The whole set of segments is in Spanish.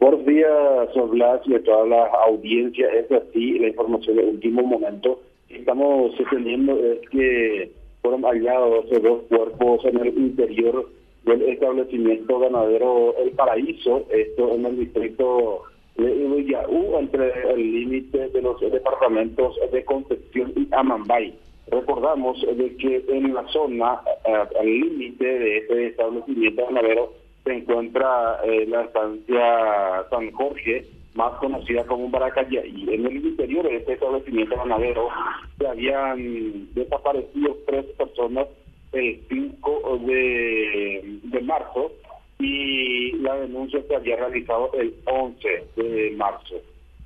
Buenos días, Blas y a toda la audiencia. Es así, la información de último momento. Estamos teniendo es que fueron hallados dos cuerpos en el interior del establecimiento ganadero El Paraíso, esto en el distrito de Ibayaú, entre el límite de los departamentos de Concepción y Amambay. Recordamos de que en la zona, eh, al límite de este establecimiento ganadero, se encuentra eh, la estancia San Jorge, más conocida como Baracaya, y en el interior de este establecimiento ganadero se habían desaparecido tres personas el 5 de, de marzo y la denuncia se había realizado el 11 de marzo.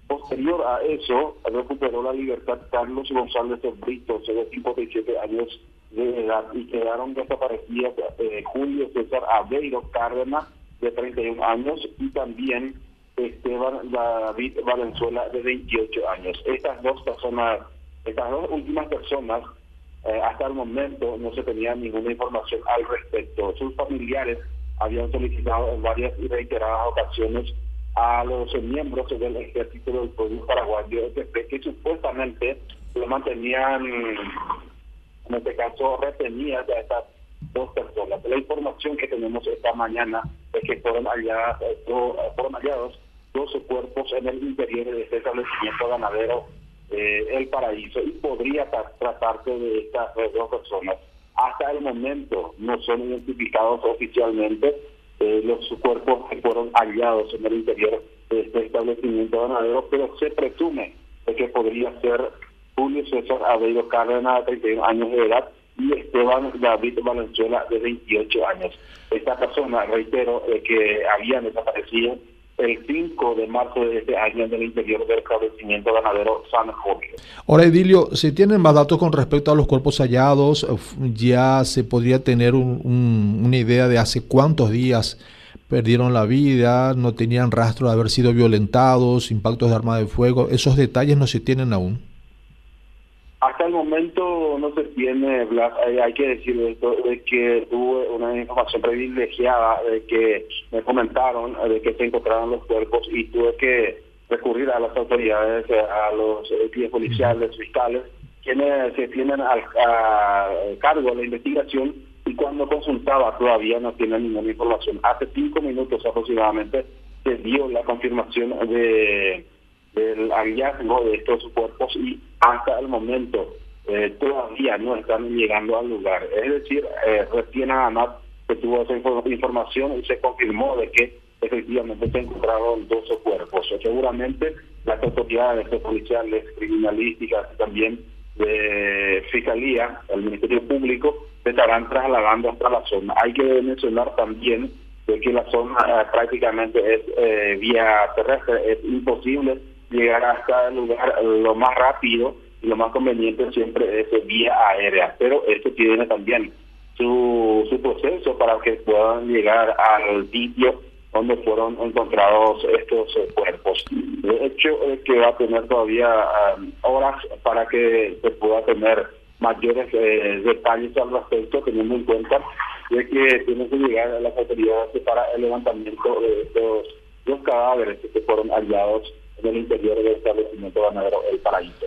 Posterior a eso, recuperó la libertad Carlos González Brito, de 57 años de edad, y quedaron desaparecidas eh, Julio César Aveiro Cárdenas, de 31 años, y también Esteban David Valenzuela, de 28 años. Estas dos personas, estas dos últimas personas, eh, hasta el momento no se tenía ninguna información al respecto. Sus familiares habían solicitado en varias y reiteradas ocasiones a los miembros del ejército del pueblo paraguayo que supuestamente lo mantenían, en este caso, retenidas a estas dos personas. La información que tenemos esta mañana es que fueron halladas, fueron hallados 12 cuerpos en el interior de este establecimiento ganadero eh, El Paraíso y podría tratarse de estas dos personas. Hasta el momento no son identificados oficialmente eh, los cuerpos fueron hallados en el interior de este establecimiento ganadero, pero se presume de que podría ser Julio César Aveiro Cárdenas, de 31 años de edad, y Esteban David Valenzuela, de 28 años. Esta persona, reitero, eh, que habían desaparecido el 5 de marzo de este año en el interior del establecimiento ganadero San Jorge. Ahora, Edilio, ¿se tienen más datos con respecto a los cuerpos hallados? ¿Ya se podría tener una idea de hace cuántos días perdieron la vida, no tenían rastro de haber sido violentados, impactos de arma de fuego? ¿Esos detalles no se tienen aún? Hasta el momento no se tiene, hay que decir esto, de que tuve una información privilegiada, de que me comentaron de que se encontraron los cuerpos y tuve que recurrir a las autoridades, a los equipos policiales, fiscales, quienes se tienen al, a cargo de la investigación y cuando consultaba todavía no tienen ninguna información. Hace cinco minutos aproximadamente se dio la confirmación de del hallazgo de estos cuerpos y hasta el momento eh, todavía no están llegando al lugar. Es decir, eh, recién nada más se tuvo esa información y se confirmó de que efectivamente se encontraron 12 cuerpos. Seguramente las autoridades policiales, criminalísticas y también de Fiscalía, el Ministerio Público, se estarán trasladando hasta la zona. Hay que mencionar también de que la zona eh, prácticamente es eh, vía terrestre, es imposible llegar hasta el lugar lo más rápido y lo más conveniente siempre es vía aérea, pero esto tiene también su, su proceso para que puedan llegar al sitio donde fueron encontrados estos cuerpos. De hecho, es que va a tener todavía um, horas para que se pueda tener mayores eh, detalles al respecto, teniendo en cuenta de que tienen que llegar a las autoridades para el levantamiento de estos dos cadáveres que fueron hallados en el interior del establecimiento ganadero El Paraíso.